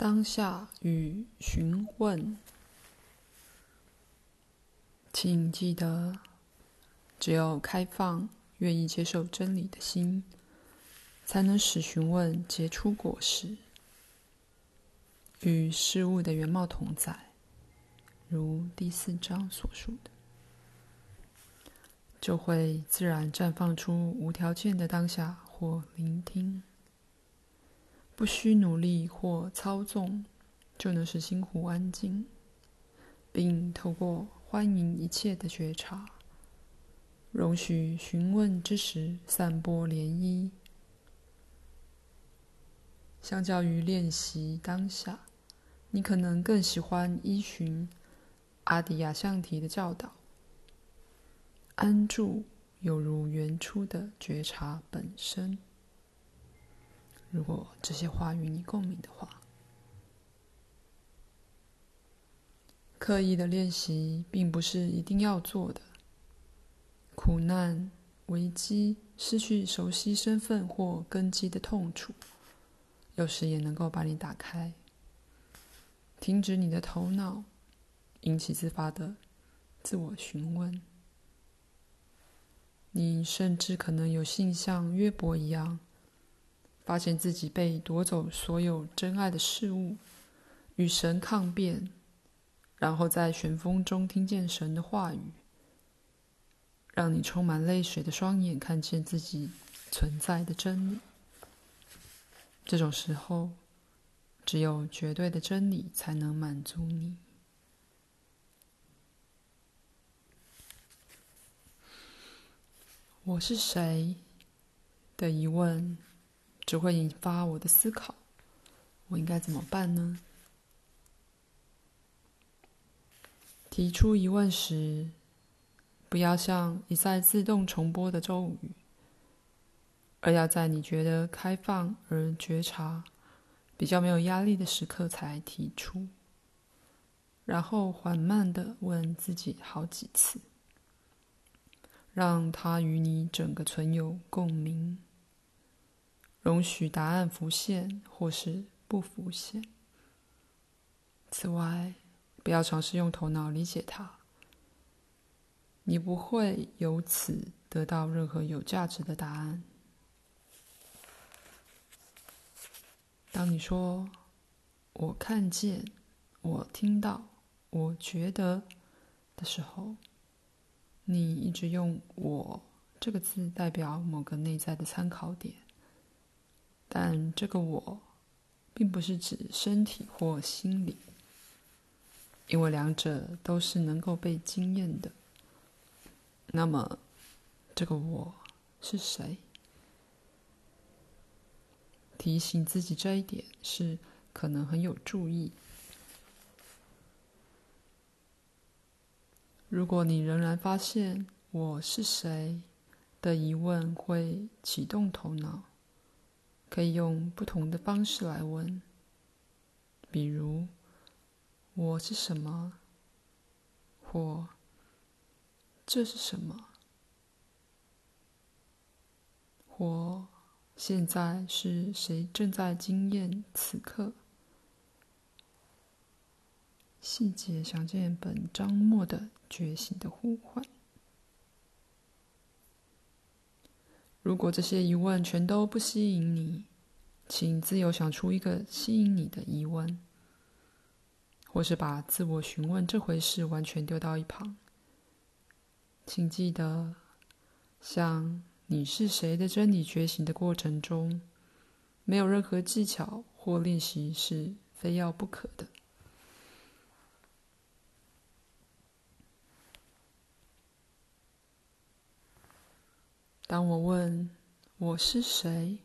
当下与询问，请记得，只有开放、愿意接受真理的心，才能使询问结出果实，与事物的原貌同在，如第四章所述的，就会自然绽放出无条件的当下或聆听。不需努力或操纵，就能使心湖安静，并透过欢迎一切的觉察，容许询问之时散播涟漪。相较于练习当下，你可能更喜欢依循阿底亚相提的教导，安住犹如原初的觉察本身。如果这些话与你共鸣的话，刻意的练习并不是一定要做的。苦难、危机、失去熟悉身份或根基的痛楚，有时也能够把你打开，停止你的头脑，引起自发的自我询问。你甚至可能有幸像约伯一样。发现自己被夺走所有真爱的事物，与神抗辩，然后在旋风中听见神的话语，让你充满泪水的双眼看见自己存在的真理。这种时候，只有绝对的真理才能满足你。我是谁？的疑问。只会引发我的思考，我应该怎么办呢？提出疑问时，不要像一再自动重播的咒语，而要在你觉得开放而觉察、比较没有压力的时刻才提出，然后缓慢地问自己好几次，让它与你整个存有共鸣。容许答案浮现，或是不浮现。此外，不要尝试用头脑理解它，你不会由此得到任何有价值的答案。当你说“我看见”“我听到”“我觉得”的时候，你一直用“我”这个字代表某个内在的参考点。但这个我，并不是指身体或心理，因为两者都是能够被经验的。那么，这个我是谁？提醒自己这一点是可能很有助益。如果你仍然发现“我是谁”的疑问会启动头脑。可以用不同的方式来问，比如“我是什么”或“这是什么”或“现在是谁正在经验此刻”。细节详见本章末的觉醒的呼唤。如果这些疑问全都不吸引你，请自由想出一个吸引你的疑问，或是把自我询问这回事完全丢到一旁。请记得，像你是谁的真理觉醒的过程中，没有任何技巧或练习是非要不可的。当我问我是谁，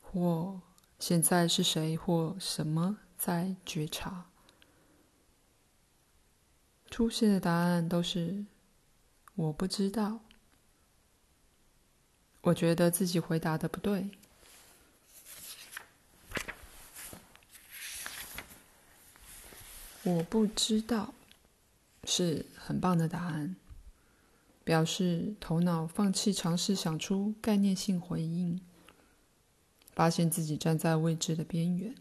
或现在是谁，或什么在觉察，出现的答案都是我不知道。我觉得自己回答的不对。我不知道，是很棒的答案。表示头脑放弃尝试想出概念性回应，发现自己站在未知的边缘。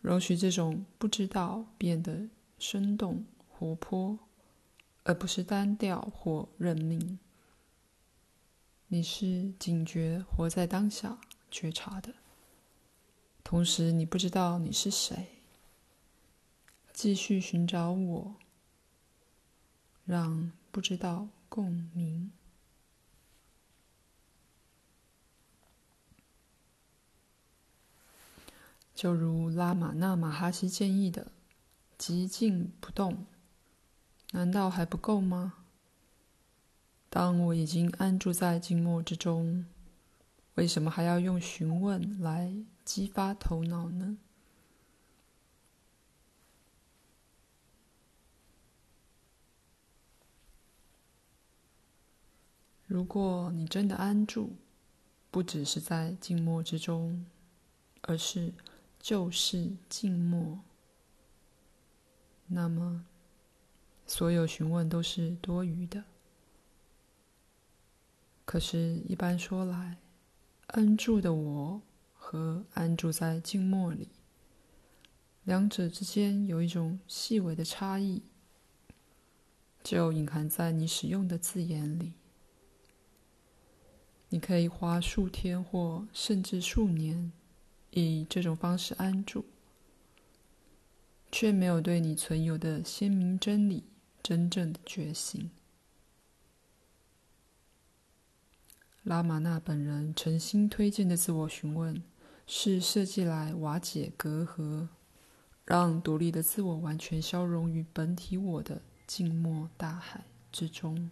容许这种不知道变得生动活泼，而不是单调或认命。你是警觉活在当下觉察的，同时你不知道你是谁。继续寻找我，让不知道共鸣。就如拉玛那马哈希建议的，极静不动，难道还不够吗？当我已经安住在静默之中，为什么还要用询问来激发头脑呢？如果你真的安住，不只是在静默之中，而是就是静默，那么所有询问都是多余的。可是，一般说来，安住的我和安住在静默里，两者之间有一种细微的差异，就隐含在你使用的字眼里。你可以花数天或甚至数年，以这种方式安住，却没有对你存有的鲜明真理真正的觉醒。拉玛那本人诚心推荐的自我询问，是设计来瓦解隔阂，让独立的自我完全消融于本体我的静默大海之中。